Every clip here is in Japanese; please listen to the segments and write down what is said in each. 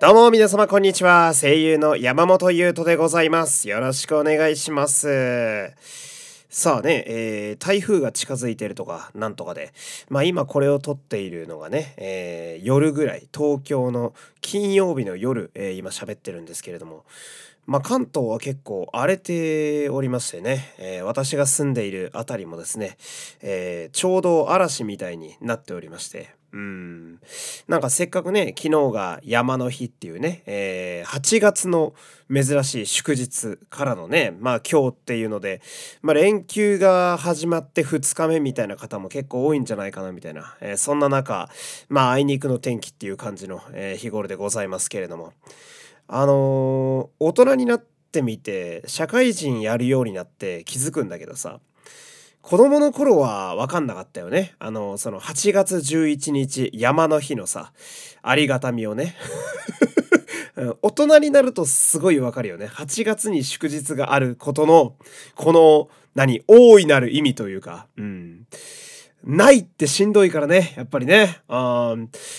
どうも皆様こんにちは。声優の山本優斗でございます。よろしくお願いします。さあね、えー台風が近づいてるとかなんとかで、まあ今これを撮っているのがね、えー夜ぐらい、東京の金曜日の夜、えー今喋ってるんですけれども、まあ関東は結構荒れておりましてね、えー私が住んでいるあたりもですね、えーちょうど嵐みたいになっておりまして、うん。なんかせっかくね、昨日が山の日っていうね、えー8月の珍しい祝日からのね、まあ今日っていうので、まあ連休が始まって2日目みたいな方も結構多いんじゃないかなみたいな、えーそんな中、まああいにくの天気っていう感じの、えー日頃でございますけれども、あのー大人になってみて、社会人やるようになって気づくんだけどさ、子供の頃は分かんなかったよね。あの、その8月11日山の日のさ、ありがたみをね。大人になるとすごい分かるよね。8月に祝日があることの、この、何、大いなる意味というか、うん。ないってしんどいからね、やっぱりね。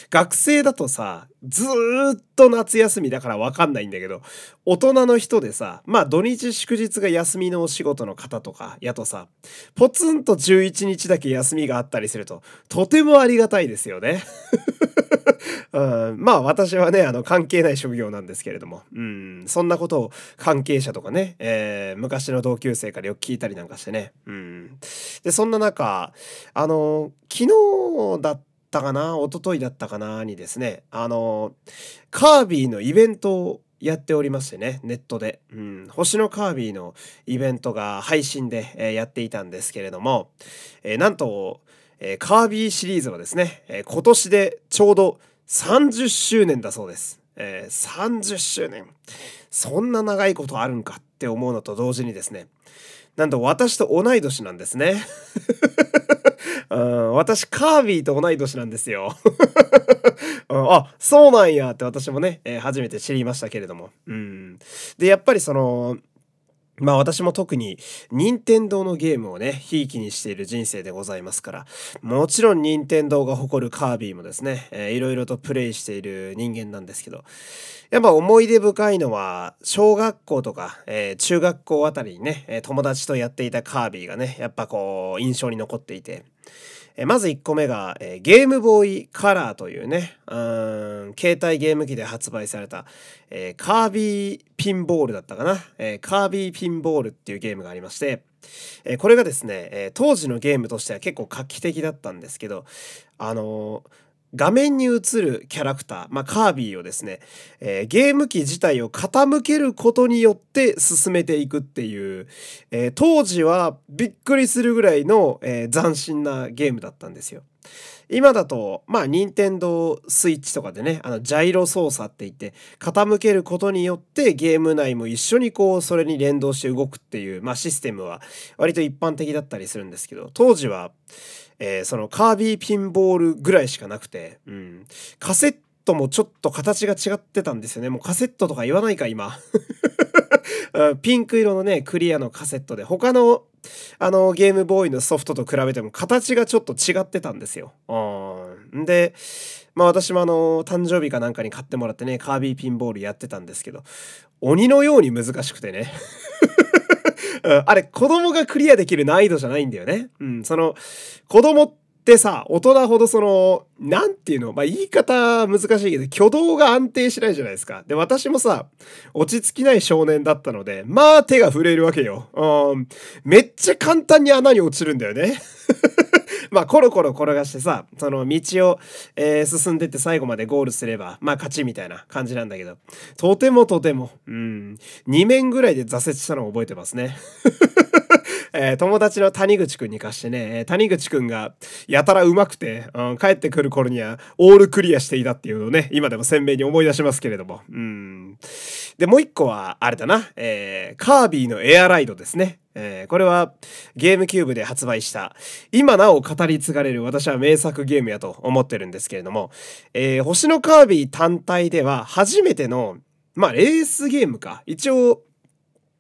学生だとさ、ずーっと夏休みだからわかんないんだけど、大人の人でさ、まあ土日祝日が休みのお仕事の方とか、やとさ、ポツンと11日だけ休みがあったりすると、とてもありがたいですよね。うん、まあ私はね、あの関係ない職業なんですけれども、うん、そんなことを関係者とかね、えー昔の同級生からよく聞いたりなんかしてね。うん、で、そんな中、あの、昨日だったかな、一昨日だったかな？にですね、あの、カービィのイベントをやっておりましてね、ネットで。うん、星のカービィのイベントが配信で、えーやっていたんですけれども、えーなんと、えーカービィシリーズはですね、え今年でちょうど30周年だそうです。えー30周年。そんな長いことあるんかって思うのと同時にですね、なんと私と同い年なんですね。うん、私カービィと同い年なんですよ。うんあそうなんやって私もね、え初めて知りましたけれども。うん、でやっぱりそのまあ私も特に任天堂のゲームをね、ひいきにしている人生でございますから、もちろん任天堂が誇るカービィもですね、えーいろいろとプレイしている人間なんですけど、やっぱ思い出深いのは、小学校とか、えー中学校あたりにね、友達とやっていたカービィがね、やっぱこう、印象に残っていて、えまず1個目が、えゲームボーイカラーというね、うん、携帯ゲーム機で発売された、えカービィピンボールだったかな、えカービィピンボールっていうゲームがありまして、えこれがですね、え当時のゲームとしては結構画期的だったんですけど、あのー画面に映るキャラクター、まあ、カービィをですね、えーゲーム機自体を傾けることによって進めていくっていう、えー当時はびっくりするぐらいの、えー斬新なゲームだったんですよ。今だと、まあ、任天堂スイッチとかでね、あの、ジャイロ操作って言って、傾けることによってゲーム内も一緒にこう、それに連動して動くっていう、まあ、システムは割と一般的だったりするんですけど、当時は、えーそのカービィピンボールぐらいしかなくて、うん、カセットもちょっと形が違ってたんですよね。もうカセットとか言わないか、今。ピンク色のね、クリアのカセットで、他の、あの、ゲームボーイのソフトと比べても形がちょっと違ってたんですよ。うん。で、まあ私もあの、誕生日かなんかに買ってもらってね、カービィピンボールやってたんですけど、鬼のように難しくてね。うんあれ、子供がクリアできる難易度じゃないんだよね。うん、その、子供ってさ、大人ほどその、なんていうの、まあ、言い方難しいけど、挙動が安定しないじゃないですか。で、私もさ、落ち着きない少年だったので、まあ手が震えるわけよ。うん、めっちゃ簡単に穴に落ちるんだよね。まあ、コロコロ転がしてさ、その道を、えー進んでって最後までゴールすれば、まあ勝ちみたいな感じなんだけど、とてもとても、うん、2面ぐらいで挫折したのを覚えてますね。えー友達の谷口くんに貸してね、えー谷口くんがやたら上手くて、うん、帰ってくる頃にはオールクリアしていたっていうのをね、今でも鮮明に思い出しますけれども。うん。で、もう一個は、あれだな、えーカービィのエアライドですね。えーこれはゲームキューブで発売した、今なお語り継がれる私は名作ゲームやと思ってるんですけれども、えー星のカービィ単体では初めての、まあ、レースゲームか。一応、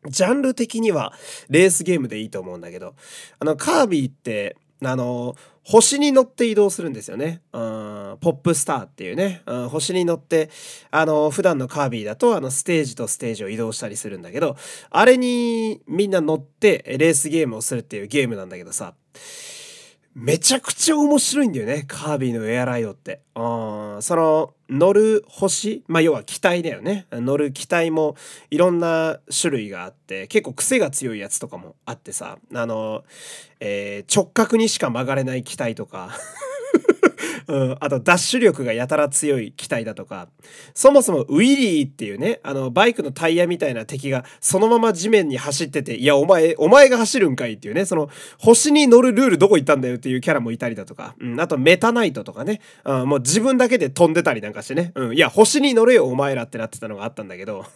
ジャンル的にはレースゲームでいいと思うんだけど、あの、カービィって、あの星に乗って移動するんですよね。うん、ポップスターっていうね、うん、星に乗って、あの、普段のカービィだと、あの、ステージとステージを移動したりするんだけど、あれにみんな乗ってレースゲームをするっていうゲームなんだけどさ、めちゃくちゃ面白いんだよねカービィのエアライドって。あその乗る星まあ要は機体だよね乗る機体もいろんな種類があって結構癖が強いやつとかもあってさあの、えー、直角にしか曲がれない機体とかうん、あとダッシュ力がやたら強い機体だとか。そもそもウィリーっていうねあのバイクのタイヤみたいな敵がそのまま地面に走ってていやお前お前が走るんかいっていうねその星に乗るルールどこ行ったんだよっていうキャラもいたりだとか、うん、あとメタナイトとかね、うん、もう自分だけで飛んでたりなんかしてね、うん、いや星に乗れよお前らってなってたのがあったんだけど。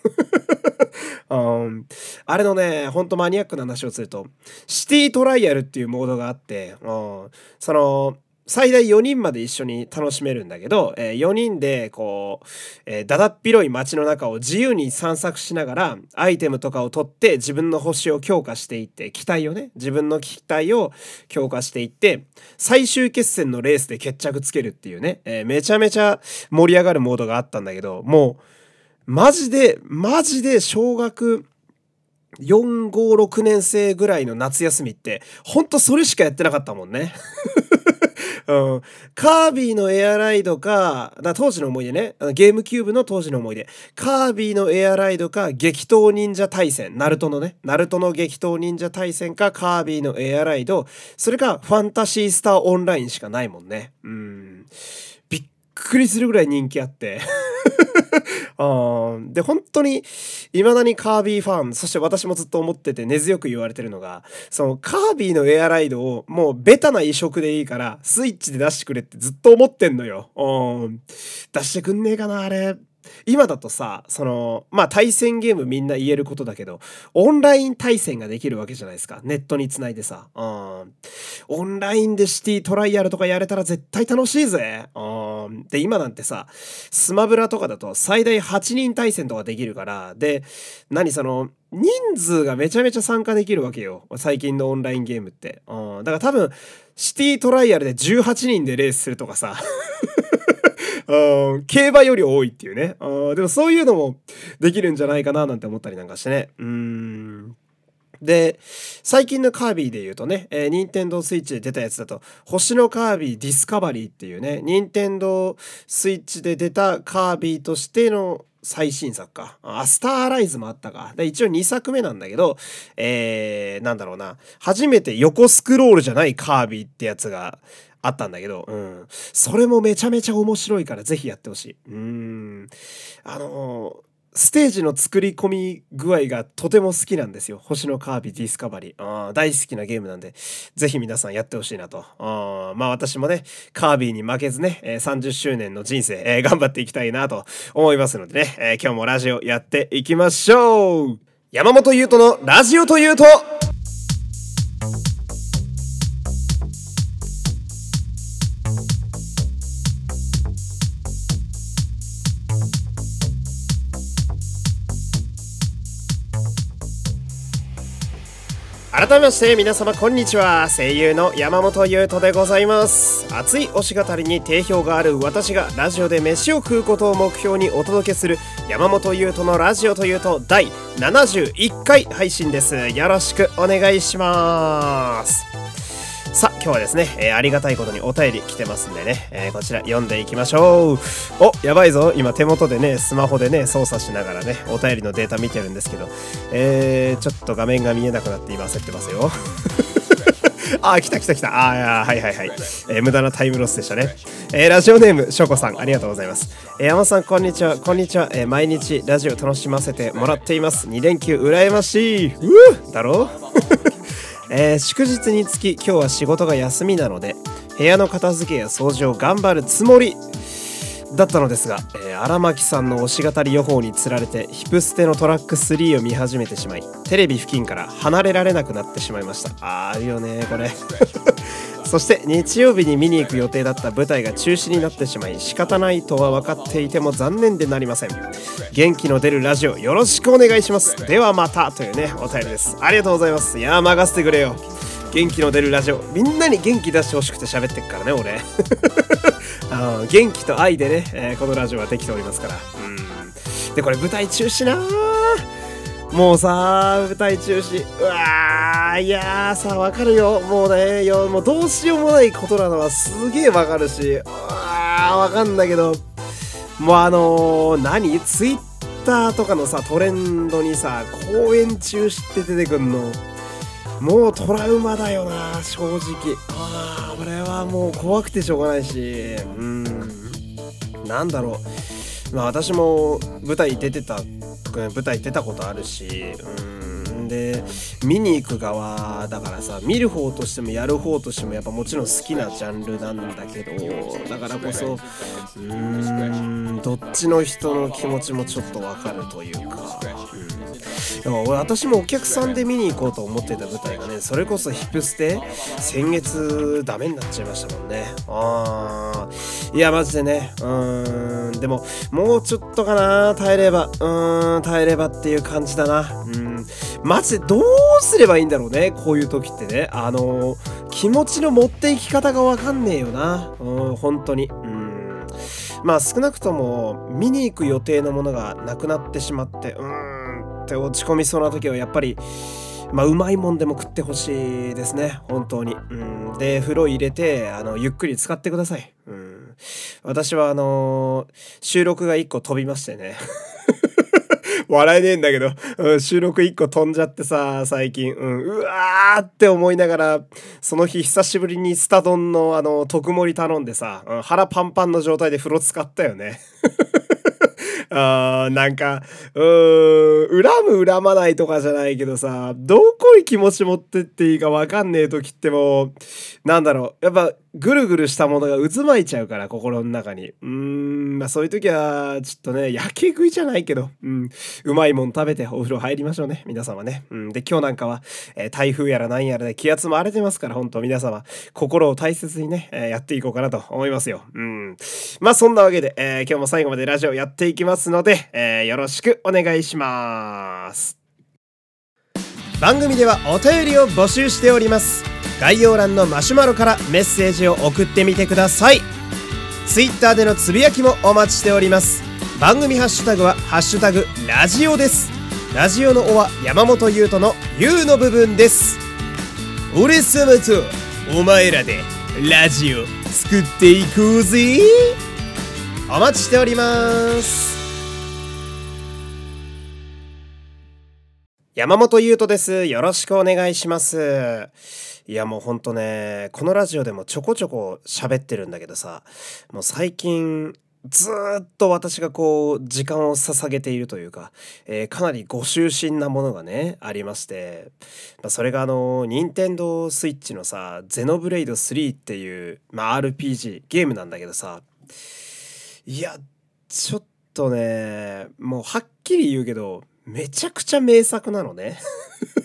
うん、あれのねほんとマニアックな話をするとシティトライアルっていうモードがあって、うん、その最大4人まで一緒に楽しめるんだけど、えー、4人でこう、えー、だだっ広い街の中を自由に散策しながらアイテムとかを取って自分の星を強化していって機体をね自分の機体を強化していって最終決戦のレースで決着つけるっていうね、えー、めちゃめちゃ盛り上がるモードがあったんだけどもうマジでマジで小学456年生ぐらいの夏休みってほんとそれしかやってなかったもんね。うん、カービィのエアライドか、だ当時の思い出ね、ゲームキューブの当時の思い出、カービィのエアライドか、激闘忍者対戦、ナルトのね、ナルトの激闘忍者対戦か、カービィのエアライド、それか、ファンタシースターオンラインしかないもんね。うん。びっくりするぐらい人気あって。で、本当に、未だにカービィファン、そして私もずっと思ってて根強く言われてるのが、そのカービィのエアライドをもうベタな移植でいいから、スイッチで出してくれってずっと思ってんのよ。出してくんねえかな、あれ。今だとさそのまあ対戦ゲームみんな言えることだけどオンライン対戦ができるわけじゃないですか。ネットにつないでさ、うん、オンラインでシティトライアルとかやれたら絶対楽しいぜ、うん、で今なんてさスマブラとかだと最大8人対戦とかできるからで何その人数がめちゃめちゃ参加できるわけよ。最近のオンラインゲームって、うん、だから多分シティトライアルで18人でレースするとかさ、競馬より多いっていうね。でもそういうのもできるんじゃないかななんて思ったりなんかしてね。うん。で、最近のカービィで言うとね、えー、任天堂スイッチで出たやつだと、星のカービィディスカバリーっていうね、任天堂スイッチで出たカービィとしての最新作か。あ、スターアライズもあったか。で、一応2作目なんだけど、えー、なんだろうな。初めて横スクロールじゃないカービィってやつがあったんだけど、うん。それもめちゃめちゃ面白いからぜひやってほしい。うん。あのーステージの作り込み具合がとても好きなんですよ。星のカービィディスカバリー。あ大好きなゲームなんで、ぜひ皆さんやってほしいなと。あまあ私もね、カービィに負けずね、えー、30周年の人生、えー、頑張っていきたいなと思いますのでね、えー、今日もラジオやっていきましょう山本優斗のラジオというと改めまして皆様こんにちは。声優の山本優斗でございます。熱い推し語りに定評がある私がラジオで飯を食うことを目標にお届けする山本優斗のラジオというと第71回配信です。よろしくお願いします。さあ今日はですね、えー、ありがたいことにお便り来てますんでね、えー、こちら読んでいきましょうおやばいぞ今手元でねスマホでね操作しながらねお便りのデータ見てるんですけどえー、ちょっと画面が見えなくなって今焦ってますよ あ、来た来た来た。ああ、はいはいはい。えー、無駄なタイムロスでしたね。えー、ラジオネーム、しょこさん、ありがとうございます。えー、山さん、こんにちは。こんにちは。えー、毎日ラジオ楽しませてもらっています。2連休、羨ましい。うだろう？えー、祝日につき今日は仕事が休みなので部屋の片付けや掃除を頑張るつもりだったのですが、えー、荒牧さんの推し語り予報につられてヒプステのトラック3を見始めてしまいテレビ付近から離れられなくなってしまいました。ああるよねこれ。そして日曜日に見に行く予定だった舞台が中止になってしまい仕方ないとは分かっていても残念でなりません。元気の出るラジオよろしくお願いします。ではまたというねお便りです。ありがとうございます。いや任せてくれよ。元気の出るラジオ。みんなに元気出してほしくて喋ってっからね俺。あ元気と愛でね、えー、このラジオはできておりますから。うん。でこれ舞台中止なもうさ舞台中止。うわーいやーさわかるよ。もうねよもうどうしようもないことなのはすげえわかるし。うわわかんだけど。もうあのー、何？ツイッターとかのさトレンドにさ公演中止って出てくんの。もうトラウマだよな正直。ああこれはもう怖くてしょうがないし。うん。なんだろう。まあ私も舞台出てた舞台出たことあるしうん。で見に行く側だからさ見る方としてもやる方としてもやっぱもちろん好きなジャンルなんだけどだからこそうんどっちの人の気持ちもちょっとわかるというか、うん。でも私もお客さんで見に行こうと思ってた舞台がねそれこそヒップステ先月ダメになっちゃいましたもんね。あー。いやマジでね。うーん。でももうちょっとかな。耐えれば。うーん。耐えればっていう感じだな。うん。マジでどうすればいいんだろうね。こういう時ってね。あのー、気持ちの持っていき方がわかんねえよな。うん。本当に。うん。まあ少なくとも見に行く予定のものがなくなってしまって。うーん。って落ち込みそうな時はやっぱりまあ、うまいもんでも食ってほしいですね。本当に。うん。で、風呂入れて、あの、ゆっくり使ってください。うん。私は、あのー、収録が1個飛びましてね。笑えねえんだけど、うん、収録1個飛んじゃってさ、最近。うん、うわーって思いながら、その日久しぶりにスタ丼の、あの、特盛り頼んでさ、うん、腹パンパンの状態で風呂使ったよね。あなんか、うーん、恨む恨まないとかじゃないけどさ、どこに気持ち持ってっていいかわかんねえ時ってもう、なんだろう、やっぱぐるぐるしたものが渦巻いちゃうから、心の中に。うーん、まあそういう時は、ちょっとね、やけ食いじゃないけど、うん、うまいもん食べてお風呂入りましょうね、皆様ね。うん、で、今日なんかは、えー、台風やらなんやらで気圧も荒れてますから、本当皆様、心を大切にね、えー、やっていこうかなと思いますよ。うん。まあそんなわけで、えー、今日も最後までラジオやっていきますので、えよろしくお願いします。番組ではお便りを募集しております。概要欄のマシュマロからメッセージを送ってみてください。Twitter でのつぶやきもお待ちしております。番組ハッシュタグは「ハッシュタグラジオ」です。ラジオの「お」は山本優斗の「優」の部分です。俺様とお前らでラジオ作っていこうぜ。お待ちしております。山本優斗です。よろしくお願いします。いやもうほんとね、このラジオでもちょこちょこ喋ってるんだけどさ、もう最近ずっと私がこう時間を捧げているというか、えー、かなりご就寝なものがねありまして、まあ、それがあの任天堂スイッチのさ「ゼノブレイド3」っていう、まあ、RPG ゲームなんだけどさいやちょっとねもうはっきり言うけどめちゃくちゃ名作なのね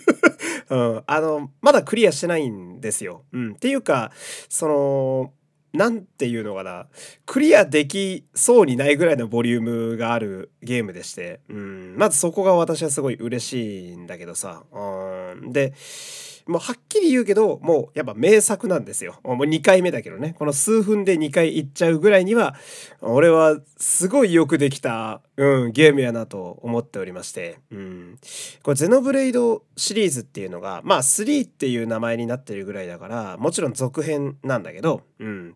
うん、あの、まだクリアしてないんですよ。うん。っていうか、その、なんていうのかな。クリアできそうにないぐらいのボリュームがあるゲームでして。うん。まずそこが私はすごい嬉しいんだけどさ。うん。で、もうはっきり言うけど、もうやっぱ名作なんですよ。もう2回目だけどね。この数分で2回行っちゃうぐらいには、俺はすごいよくできた、うん、ゲームやなと思っておりまして。うん。これゼノブレイドシリーズっていうのが、まあ3っていう名前になってるぐらいだから、もちろん続編なんだけど、うん。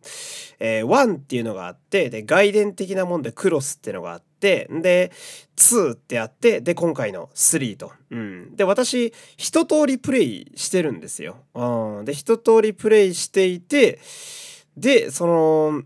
えー、1っていうのがあって、で、外伝的なもんでクロスっていうのがあ、ってで2ってあってで今回の3と、うん、で私一通りプレイしてるんですよ、うん、で一通りプレイしていてでその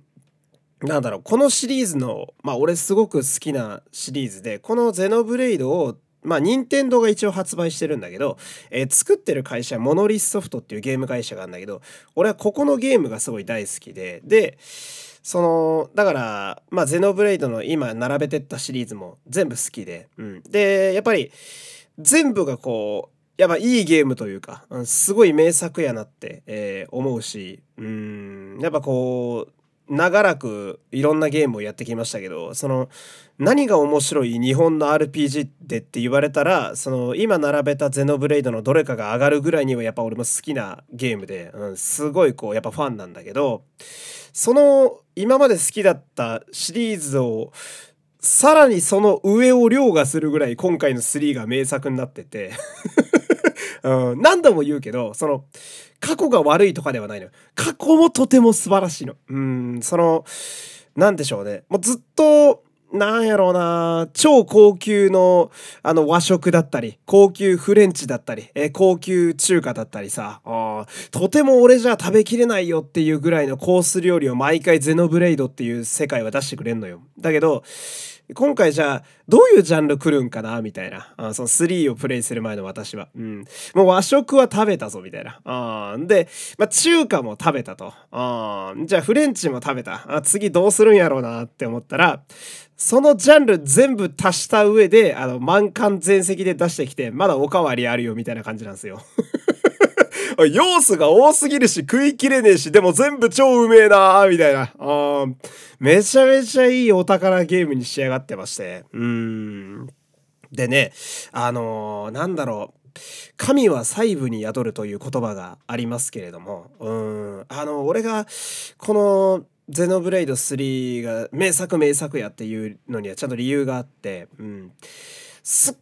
なんだろうこのシリーズのまあ俺すごく好きなシリーズでこのゼノブレイドをまあ、任天堂が一応発売してるんだけど、えー、作ってる会社、モノリスソフトっていうゲーム会社があるんだけど、俺はここのゲームがすごい大好きで、で、そのだからまあゼノブレイドの今並べてったシリーズも全部好きで、うん、でやっぱり全部がこうやっぱいいゲームというか、うん、すごい名作やなって、えー、思うしうん。やっぱこう長らくいろんなゲームをやってきましたけどその何が面白い日本の RPG でって言われたらその今並べたゼノブレイドのどれかが上がるぐらいにはやっぱ俺も好きなゲームで、うん、すごいこうやっぱファンなんだけどその今まで好きだったシリーズをさらにその上を凌駕するぐらい今回の3が名作になってて。うん、何度も言うけどその過去が悪いとかではないの過去もとても素晴らしいの。うんその何でしょうね。もうずっとなんやろうな。超高級のあの和食だったり高級フレンチだったり、え高級中華だったりさ。あとても俺じゃ食べきれないよっていうぐらいのコース料理を毎回ゼノブレイドっていう世界は出してくれんのよ。だけど今回じゃあどういうジャンル来るんかなみたいな。あその3をプレイする前の私は、うん、もう和食は食べたぞみたいな。あで、まあ、中華も食べたと。あじゃあフレンチも食べた。あ次どうするんやろうなって思ったらそのジャンル全部足した上であの満館全席で出してきてまだおかわりあるよみたいな感じなんですよ。要素が多すぎるし食いきれねえし、でも全部超うめえなーみたいな。あめちゃめちゃいいお宝ゲームに仕上がってまして。うん。でね、あのー、なんだろう。神は細部に宿るという言葉がありますけれども、うん、あの、俺が、この、ゼノブレイド3が名作名作やっていうのにはちゃんと理由があって、うん、すっ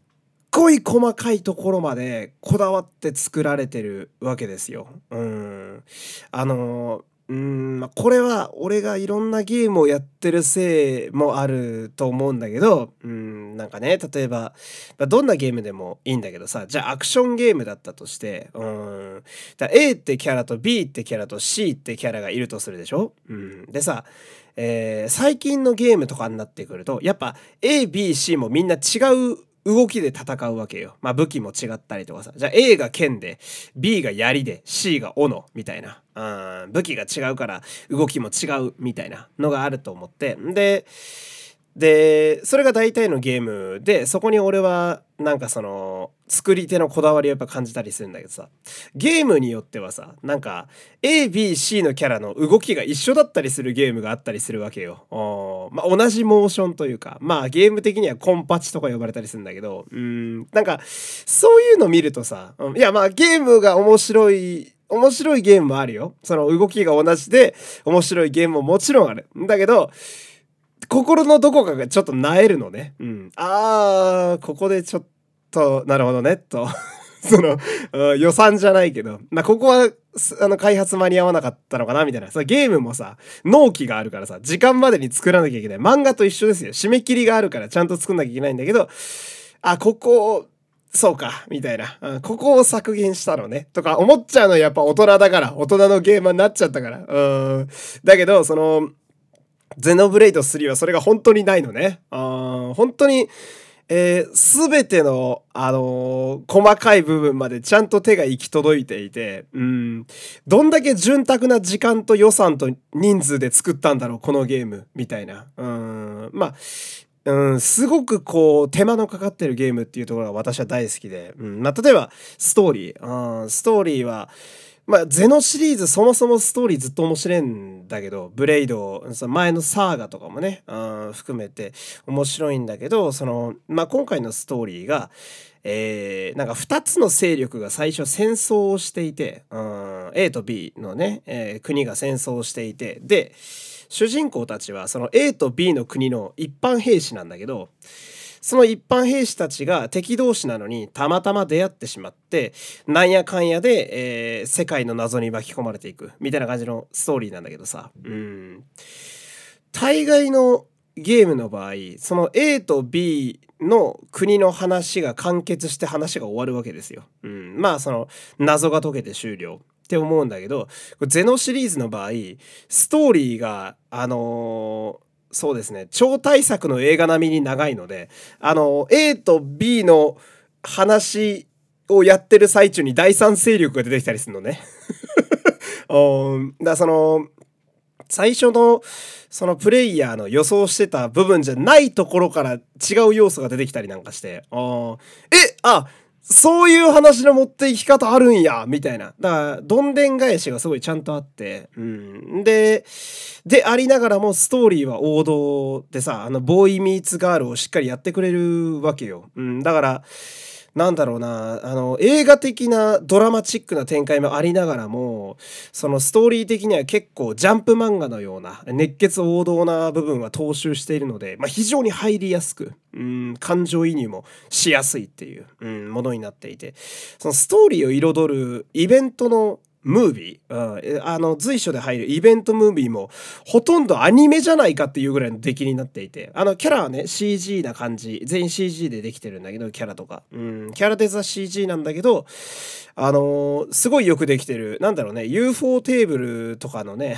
ごい細かいところまでこだわって作られてるわけですよ。うん。あのうんまあ、これは俺がいろんなゲームをやってるせいもあると思うんだけどうんなんかね例えば、まあ、どんなゲームでもいいんだけどさじゃあアクションゲームだったとしてうんだ A ってキャラと B ってキャラと C ってキャラがいるとするでしょ、うん、でさえー、最近のゲームとかになってくるとやっぱ ABC もみんな違う動きで戦うわけよ。まあ武器も違ったりとかさ。じゃあ A が剣で、B が槍で、C が斧みたいな。うん、武器が違うから動きも違うみたいなのがあると思って。で、でそれが大体のゲームでそこに俺はなんかその作り手のこだわりをやっぱ感じたりするんだけどさゲームによってはさなんか ABC のキャラの動きが一緒だったりするゲームがあったりするわけよ。まあ、同じモーションというかまあゲーム的にはコンパチとか呼ばれたりするんだけどうんなんかそういうの見るとさ、うん、いやまあゲームが面白い面白いゲームもあるよ。その動きが同じで面白いゲームももちろんあるん。だけど心のどこかがちょっと萎えるのね。うん。あー、ここでちょっと、なるほどね、と。その、予算じゃないけど、まあ、ここは、あの、開発間に合わなかったのかな、みたいな。そゲームもさ、納期があるからさ、時間までに作らなきゃいけない。漫画と一緒ですよ。締め切りがあるからちゃんと作んなきゃいけないんだけど、あ、ここ、そうか、みたいな、うん。ここを削減したのね。とか思っちゃうのやっぱ大人だから。大人のゲーマーになっちゃったから。うん。だけど、その、ゼノブレイド3はそれが本当にないのね。あ本当に、えー、全ての、あのー、細かい部分までちゃんと手が行き届いていて、うん、どんだけ潤沢な時間と予算と人数で作ったんだろう、このゲーム、みたいな。うん、まあ、うん、すごくこう、手間のかかってるゲームっていうところが私は大好きで、うん、まあ、例えば、ストーリー、うん、ストーリーは、まあ、ゼノシリーズそもそもストーリーずっと面白いんだけど、ブレイド、その前のサーガとかもね、うん、含めて面白いんだけど、その、まあ、今回のストーリーが、えー、なんか2つの勢力が最初戦争をしていて、うん、A と B のね、えー、国が戦争をしていて、で、主人公たちはその A と B の国の一般兵士なんだけど、その一般兵士たちが敵同士なのにたまたま出会ってしまってなんやかんやで、えー、世界の謎に巻き込まれていくみたいな感じのストーリーなんだけどさ。うん。大概のゲームの場合その A と B の国の話が完結して話が終わるわけですよ。うん、まあその謎が解けて終了って思うんだけどゼノシリーズの場合ストーリーがあのそうですね。超大作の映画並みに長いのであの A と B の話をやってる最中に第三勢力が出てきたりするのね。だその最初のそのプレイヤーの予想してた部分じゃないところから違う要素が出てきたりなんかして。あえあそういう話の持っていき方あるんや、みたいな。だから、どんでん返しがすごいちゃんとあって、うん。で、でありながらもストーリーは王道でさ、あの、ボーイミーツガールをしっかりやってくれるわけよ。うん。だから、なんだろうな、あの、映画的なドラマチックな展開もありながらも、そのストーリー的には結構ジャンプ漫画のような熱血王道な部分は踏襲しているので、まあ、非常に入りやすく、うん、感情移入もしやすいっていう、うん、ものになっていて、そのストーリーを彩るイベントのムービー、うん、あの随所で入るイベントムービーもほとんどアニメじゃないかっていうぐらいの出来になっていて。あのキャラはね CG な感じ。全員 CG でできてるんだけどキャラとか、うん、キャラデザ CG なんだけどあのー、すごいよくできてる。なんだろうね。UFO テーブルとかのね。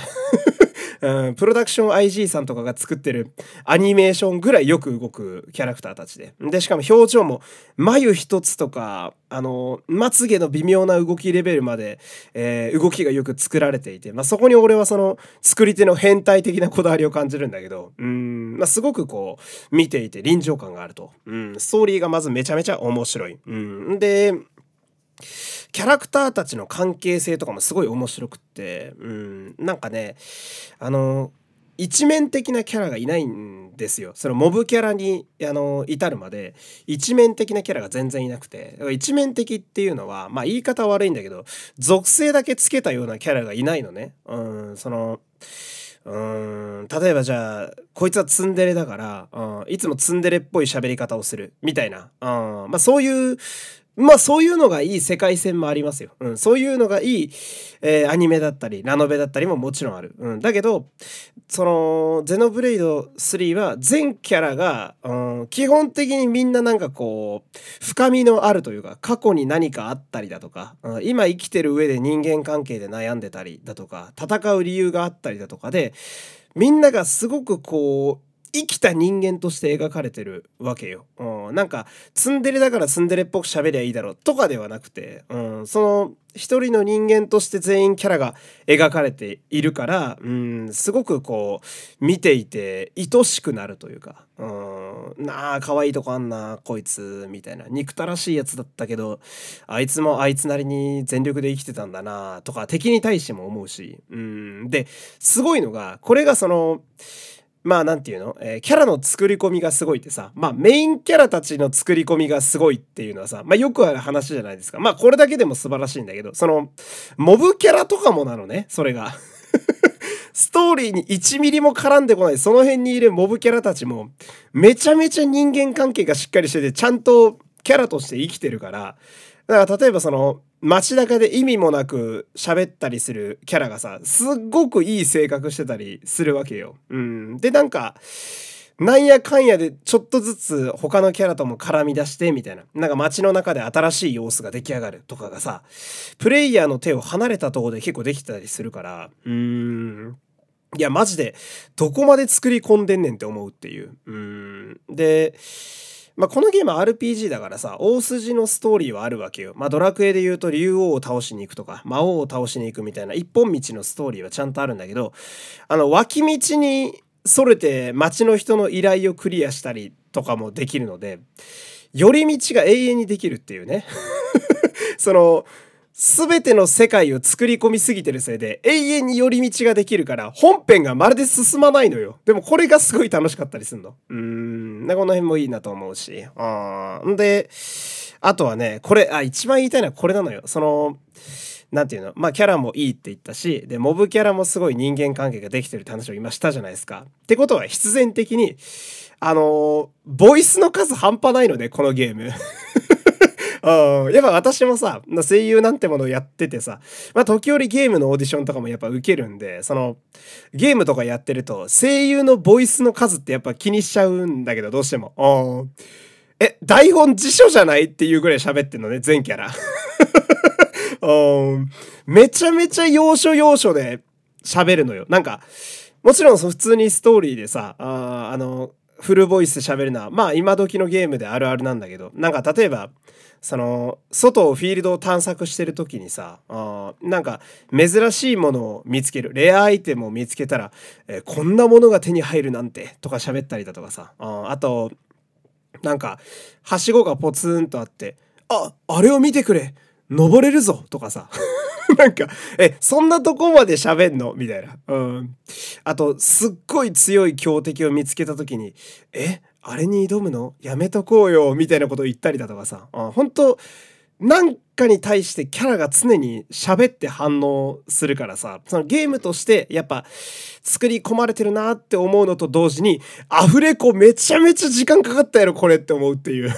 うん、プロダクション IG さんとかが作ってるアニメーションぐらいよく動くキャラクターたちで。で、しかも表情も眉一つとか、あの、まつげの微妙な動きレベルまで、えー、動きがよく作られていて、まあ、そこに俺はその作り手の変態的なこだわりを感じるんだけど、うん、まあ、すごくこう、見ていて臨場感があると。うん、ストーリーがまずめちゃめちゃ面白い。うん、で、キャラクターたちの関係性とかもすごい面白くって、うん、なんかね、あの、一面的なキャラがいないんですよ。そのモブキャラにあの至るまで一面的なキャラが全然いなくて一面的っていうのはまあ言い方悪いんだけど属性だけつけたようなキャラがいないのね。うんそのうん例えばじゃあこいつはツンデレだから、うん、いつもツンデレっぽい喋り方をするみたいな、うんまあ、そういうまあそういうのがいい世界線もありますよ。うん、そういうのがいい、えー、アニメだったりラノベだったりももちろんある。うん、だけどそのゼノブレイド3は全キャラが、うん、基本的にみんななんかこう深みのあるというか過去に何かあったりだとか、うん、今生きてる上で人間関係で悩んでたりだとか戦う理由があったりだとかでみんながすごくこう生きた人間として描かれてるわけよ。うん、なんかツンデレだからツンデレっぽく喋りゃいいだろうとかではなくて、うん、その一人の人間として全員キャラが描かれているから、うん、すごくこう見ていて愛しくなるというか、うん、なあ可愛いとこあんなこいつみたいな。憎たらしいやつだったけどあいつもあいつなりに全力で生きてたんだなとか敵に対しても思うし、うん、ですごいのがこれがそのまあなんていうの、えー、キャラの作り込みがすごいってさ、まあメインキャラたちの作り込みがすごいっていうのはさ、まあよくある話じゃないですか。まあこれだけでも素晴らしいんだけど、その、モブキャラとかもなのね、それが。ストーリーに1ミリも絡んでこない、その辺にいるモブキャラたちも、めちゃめちゃ人間関係がしっかりしてて、ちゃんとキャラとして生きてるから、だから例えばその街中で意味もなく喋ったりするキャラがさすっごくいい性格してたりするわけよ。うん、でなんかなんやかんやでちょっとずつ他のキャラとも絡み出してみたいな。なんか街の中で新しい様子が出来上がるとかがさ、プレイヤーの手を離れたとこで結構できたりするから、うーん。いや、マジで、どこまで作り込んでんねんって思うっていう。うーん。で、まあ、このゲームは RPG だからさ、大筋のストーリーはあるわけよ。まあ、ドラクエで言うと竜王を倒しに行くとか、魔王を倒しに行くみたいな一本道のストーリーはちゃんとあるんだけど、あの、脇道にそれて街の人の依頼をクリアしたりとかもできるので、寄り道が永遠にできるっていうね。その、全ての世界を作り込みすぎてるせいで永遠に寄り道ができるから本編がまるで進まないのよ。でもこれがすごい楽しかったりすんの。うーん。この辺もいいなと思うし。うんで、あとはね、これ、あ、一番言いたいのはこれなのよ。その、何て言うの？まあキャラもいいって言ったし、で、モブキャラもすごい人間関係ができてるって話を今したじゃないですか。ってことは必然的に、あの、ボイスの数半端ないので、このゲーム。うん。やっぱ私もさ、声優なんてものをやっててさ、まあ時折ゲームのオーディションとかもやっぱ受けるんで、その、ゲームとかやってると、声優のボイスの数ってやっぱ気にしちゃうんだけど、どうしても。うん。え、台本辞書じゃないっていうぐらい喋ってんのね、全キャラ。うん。めちゃめちゃ要所要所で喋るのよ。なんか、もちろん普通にストーリーでさ、ああの、フルボイスで喋るのは、まあ今時のゲームであるあるなんだけど、なんか例えば、その外をフィールドを探索してる時にさあなんか珍しいものを見つけるレアアイテムを見つけたら、えー、こんなものが手に入るなんてとか喋ったりだとかさああとなんかはしごがポツンとあってあ、あれを見てくれ登れるぞとかさ。なんか、え、そんなとこまで喋んの？みたいな。うん。あと、すっごい強い強敵を見つけた時に、え、あれに挑むの？やめとこうよみたいなことを言ったりだとかさ。うん、本当なんかに対してキャラが常に喋って反応するからさ、そのゲームとしてやっぱ作り込まれてるなって思うのと同時に、アフレコめちゃめちゃ時間かかったやろこれって思うっていう。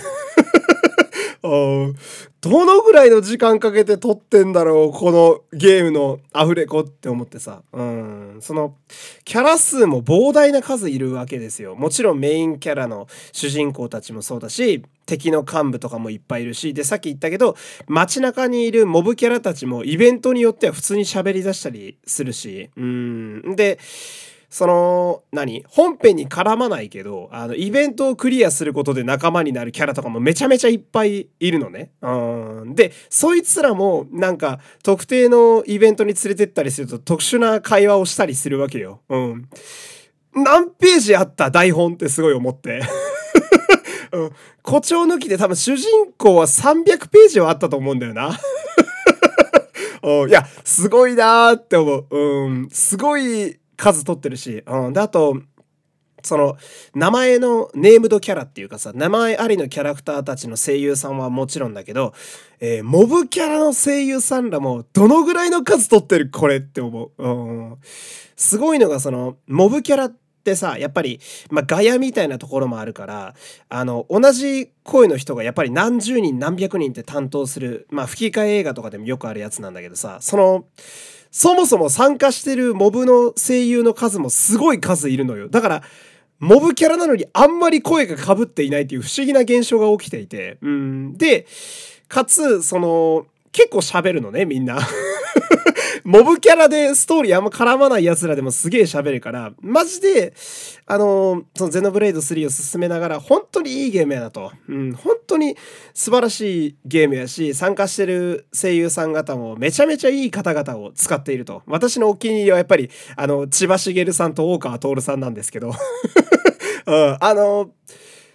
どのぐらいの時間かけて撮ってんだろうこのゲームのアフレコって思ってさ。うん。その、キャラ数も膨大な数いるわけですよ。もちろんメインキャラの主人公たちもそうだし、敵の幹部とかもいっぱいいるし、で、さっき言ったけど、街中にいるモブキャラたちもイベントによっては普通に喋り出したりするし、うん。で、その、何？本編に絡まないけど、あの、イベントをクリアすることで仲間になるキャラとかもめちゃめちゃいっぱいいるのね。うん。で、そいつらも、なんか、特定のイベントに連れてったりすると特殊な会話をしたりするわけよ。うん。何ページあった台本ってすごい思って。うん。誇張抜きで多分主人公は300ページはあったと思うんだよな。いや、すごいなーって思う。うん。すごい数取ってるし、うん。で、あと、その、名前のネームドキャラっていうかさ、名前ありのキャラクターたちの声優さんはもちろんだけど、えー、モブキャラの声優さんらもどのぐらいの数取ってるこれって思う。うん。すごいのがその、モブキャラってさ、やっぱり、まあ、ガヤみたいなところもあるから、あの、同じ声の人がやっぱり何十人何百人って担当する、まあ、吹き替え映画とかでもよくあるやつなんだけどさ、その、そもそも参加してるモブの声優の数もすごい数いるのよ。だから、モブキャラなのにあんまり声が被っていないっていう不思議な現象が起きていて。うん。で、かつ、その、結構喋るのね、みんな。モブキャラでストーリーあんま絡まない奴らでもすげえ喋るから、マジで、あの、そのゼノブレイド3を進めながら、本当にいいゲームやなと。うん、本当に素晴らしいゲームやし、参加してる声優さん方もめちゃめちゃいい方々を使っていると。私のお気に入りはやっぱり、あの、千葉茂さんと大川徹さんなんですけど。うん、あの、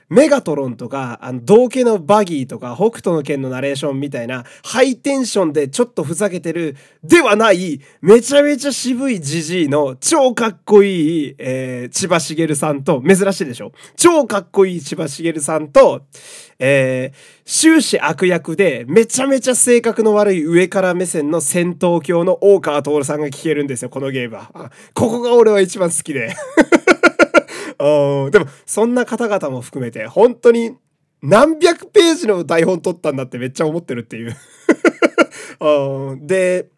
メガトロンとか、あの、道家のバギーとか、北斗の剣のナレーションみたいな、ハイテンションでちょっとふざけてる、ではない、めちゃめちゃ渋いジジイの超かっこいい、えー、千葉茂さんと、珍しいでしょ超かっこいい千葉茂さんと、えー、終始悪役で、めちゃめちゃ性格の悪い上から目線の戦闘狂の大川徹さんが聞けるんですよ、このゲームは。ここが俺は一番好きで。でも、そんな方々も含めて、本当に何百ページの台本取ったんだってめっちゃ思ってるっていう。で、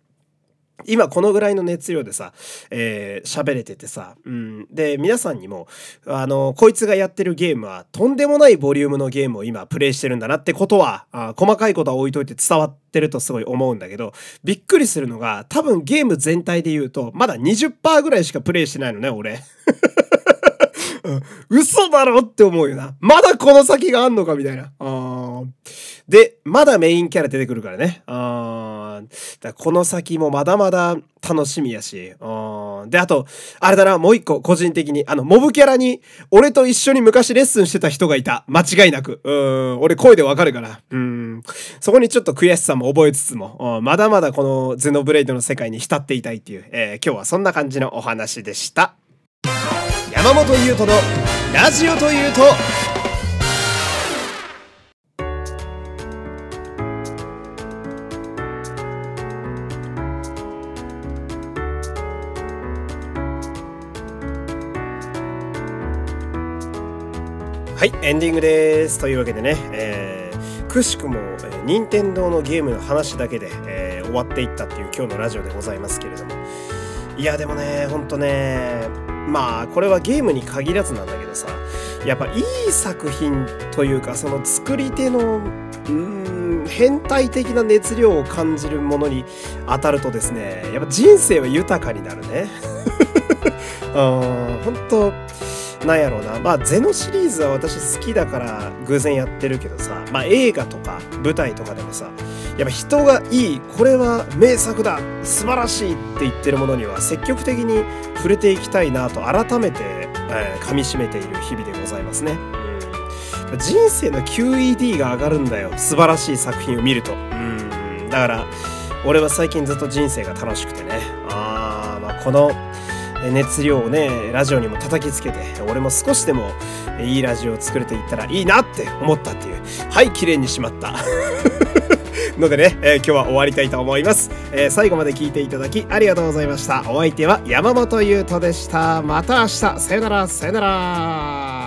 今このぐらいの熱量でさ、えー、喋れててさ、うん。で、皆さんにも、あの、こいつがやってるゲームは、とんでもないボリュームのゲームを今プレイしてるんだなってことは、あ細かいことは置いといて伝わってるとすごい思うんだけど、びっくりするのが、多分ゲーム全体で言うと、まだ20%ぐらいしかプレイしてないのね、俺。うん、嘘だろって思うよな。まだこの先があんのかみたいな。あで、まだメインキャラ出てくるからね。あだこの先もまだまだ楽しみやし。あで、あと、あれだな、もう一個個人的に、あの、モブキャラに、俺と一緒に昔レッスンしてた人がいた。間違いなく。うん、俺声でわかるから。うん。そこにちょっと悔しさも覚えつつも、まだまだこのゼノブレイドの世界に浸っていたいっていう、えー、今日はそんな感じのお話でした。山本優斗のラジオというと。はいエンディングです。というわけでね、えー、くしくも、えー、任天堂のゲームの話だけで、えー、終わっていったっていう今日のラジオでございますけれども。いやでもねほんとねまあこれはゲームに限らずなんだけどさやっぱいい作品というかその作り手のうん変態的な熱量を感じるものに当たるとですねやっぱ人生は豊かになるね。うん本当なんやろうな。まあゼノシリーズは私好きだから偶然やってるけどさまあ映画とか舞台とかでもさやっぱ人がいいこれは名作だ素晴らしいって言ってるものには積極的に触れていきたいなと改めて、えー、噛みしめている日々でございますね。人生の QED が上がるんだよ素晴らしい作品を見ると。うん。だから俺は最近ずっと人生が楽しくてね。あー、まあ、この熱量をねラジオにも叩きつけて俺も少しでもいいラジオを作れていったらいいなって思ったっていう。はい綺麗にしまったのでね、えー、今日は終わりたいと思います、えー、最後まで聞いていただきありがとうございました。お相手は山本優斗でした。また明日。さよなら。さよなら。